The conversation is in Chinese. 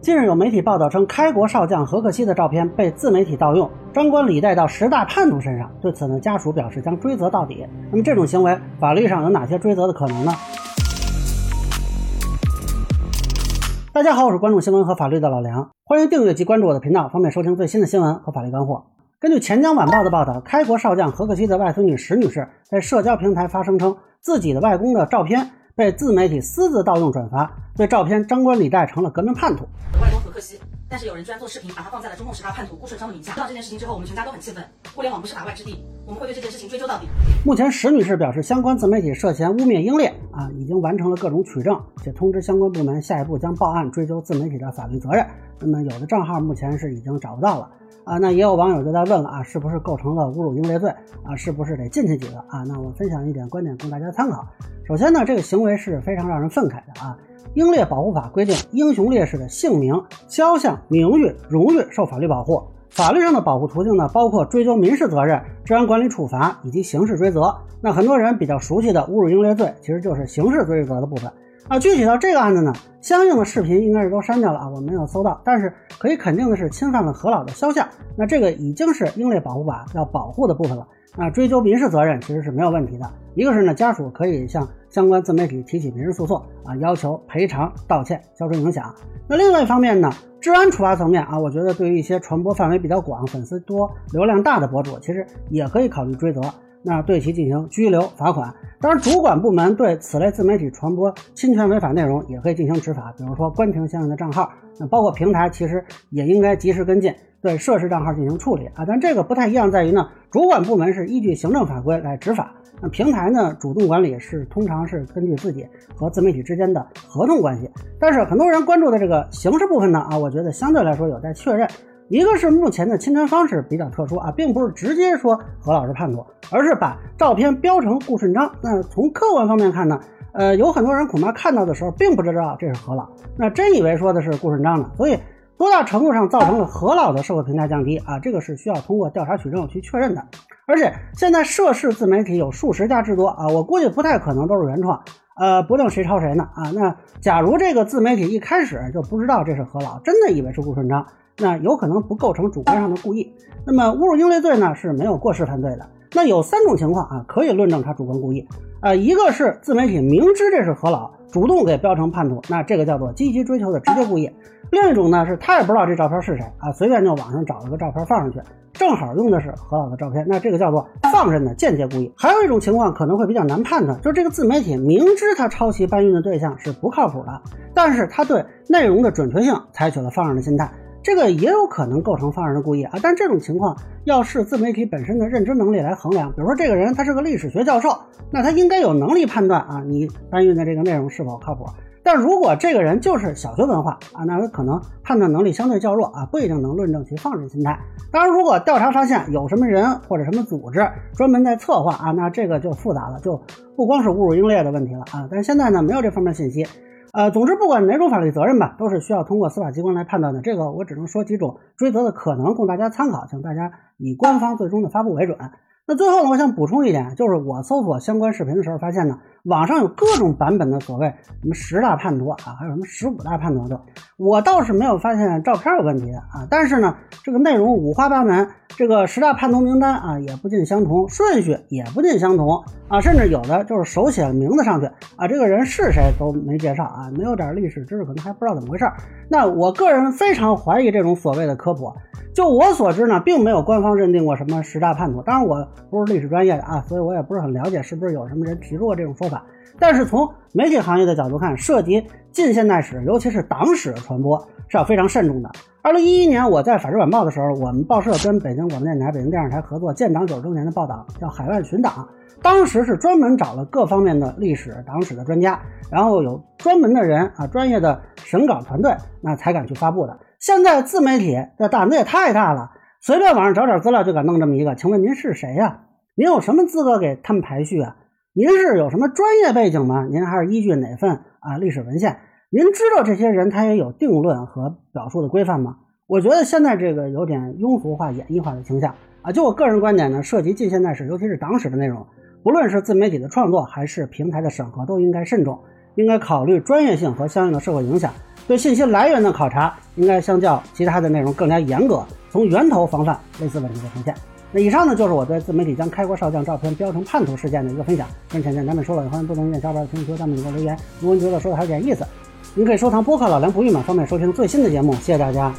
近日有媒体报道称，开国少将何克西的照片被自媒体盗用，张冠李戴到十大叛徒身上。对此呢，家属表示将追责到底。那么这种行为，法律上有哪些追责的可能呢？大家好，我是关注新闻和法律的老梁，欢迎订阅及关注我的频道，方便收听最新的新闻和法律干货。根据钱江晚报的报道，开国少将何克西的外孙女石女士在社交平台发声称，自己的外公的照片被自媒体私自盗用转发，对照片张冠李戴成了革命叛徒。外公何克西，但是有人居然做视频把他放在了中共十大叛徒顾顺章的名下。知道这件事情之后，我们全家都很气愤。互联网不是法外之地，我们会对这件事情追究到底。目前，石女士表示，相关自媒体涉嫌污蔑英烈啊，已经完成了各种取证，且通知相关部门下一步将报案追究自媒体的法律责任。那么，有的账号目前是已经找不到了。啊，那也有网友就在问了啊，是不是构成了侮辱英烈罪啊？是不是得进去几个啊？那我分享一点观点供大家参考。首先呢，这个行为是非常让人愤慨的啊。英烈保护法规定，英雄烈士的姓名、肖像、名誉、荣誉受法律保护。法律上的保护途径呢，包括追究民事责任、治安管理处罚以及刑事追责。那很多人比较熟悉的侮辱英烈罪，其实就是刑事追责的部分。啊，具体到这个案子呢，相应的视频应该是都删掉了啊，我没有搜到。但是可以肯定的是，侵犯了何老的肖像，那这个已经是英烈保护法要保护的部分了。那追究民事责任其实是没有问题的。一个是呢，家属可以向相关自媒体提起民事诉讼啊，要求赔偿、道歉、消除影响。那另外一方面呢，治安处罚层面啊，我觉得对于一些传播范围比较广、粉丝多、流量大的博主，其实也可以考虑追责。那对其进行拘留、罚款。当然，主管部门对此类自媒体传播侵权违法内容也可以进行执法，比如说关停相应的账号。那包括平台其实也应该及时跟进，对涉事账号进行处理啊。但这个不太一样，在于呢，主管部门是依据行政法规来执法，那平台呢，主动管理是通常是根据自己和自媒体之间的合同关系。但是很多人关注的这个刑事部分呢，啊，我觉得相对来说有待确认。一个是目前的侵权方式比较特殊啊，并不是直接说何老师叛徒，而是把照片标成顾顺章。那从客观方面看呢，呃，有很多人恐怕看到的时候并不知道这是何老，那真以为说的是顾顺章呢。所以多大程度上造成了何老的社会评价降低啊？这个是需要通过调查取证去确认的。而且现在涉事自媒体有数十家之多啊，我估计不太可能都是原创，呃，不定谁抄谁呢啊。那假如这个自媒体一开始就不知道这是何老，真的以为是顾顺章。那有可能不构成主观上的故意。那么侮辱英烈罪呢是没有过失犯罪的。那有三种情况啊，可以论证他主观故意。呃，一个是自媒体明知这是何老，主动给标成叛徒，那这个叫做积极追求的直接故意。另一种呢是他也不知道这照片是谁啊，随便就网上找了个照片放上去，正好用的是何老的照片，那这个叫做放任的间接故意。还有一种情况可能会比较难判断，就是这个自媒体明知他抄袭搬运的对象是不靠谱的，但是他对内容的准确性采取了放任的心态。这个也有可能构成放任的故意啊，但这种情况要视自媒体本身的认知能力来衡量。比如说，这个人他是个历史学教授，那他应该有能力判断啊，你搬运的这个内容是否靠谱。但如果这个人就是小学文化啊，那他可能判断能力相对较弱啊，不一定能论证其放任心态。当然，如果调查发现有什么人或者什么组织专门在策划啊，那这个就复杂了，就不光是侮辱英烈的问题了啊。但是现在呢，没有这方面信息。呃，总之，不管哪种法律责任吧，都是需要通过司法机关来判断的。这个我只能说几种追责的可能，供大家参考，请大家以官方最终的发布为准。那最后呢，我想补充一点，就是我搜索相关视频的时候发现呢，网上有各种版本的所谓什么十大叛徒啊，还有什么十五大叛徒的，我倒是没有发现照片有问题的啊。但是呢，这个内容五花八门，这个十大叛徒名单啊也不尽相同，顺序也不尽相同啊，甚至有的就是手写名字上去啊，这个人是谁都没介绍啊，没有点历史知识可能还不知道怎么回事。那我个人非常怀疑这种所谓的科普。就我所知呢，并没有官方认定过什么十大叛徒。当然，我不是历史专业的啊，所以我也不是很了解是不是有什么人提出过这种说法。但是从媒体行业的角度看，涉及近现代史，尤其是党史的传播是要非常慎重的。二零一一年，我在《法制晚报》的时候，我们报社跟北京广播电台、北京电视台合作建党九十周年的报道，叫《海外寻党》。当时是专门找了各方面的历史、党史的专家，然后有专门的人啊，专业的审稿团队，那才敢去发布的。现在自媒体这胆子也太大了，随便网上找点资料就敢弄这么一个。请问您是谁呀？您有什么资格给他们排序啊？您是有什么专业背景吗？您还是依据哪份啊历史文献？您知道这些人他也有定论和表述的规范吗？我觉得现在这个有点庸俗化、演绎化的倾向啊。就我个人观点呢，涉及近现代史，尤其是党史的内容，不论是自媒体的创作还是平台的审核，都应该慎重，应该考虑专业性和相应的社会影响。对信息来源的考察应该相较其他的内容更加严格，从源头防范类似问题的出现。那以上呢就是我对自媒体将开国少将照片标成叛徒事件的一个分享。跟浅浅咱们说了，欢迎不同意见小伙伴评论区弹幕里给我留言。如果你觉得说的还有点意思，您可以收藏播客老梁不郁闷，方便收听最新的节目。谢谢大家。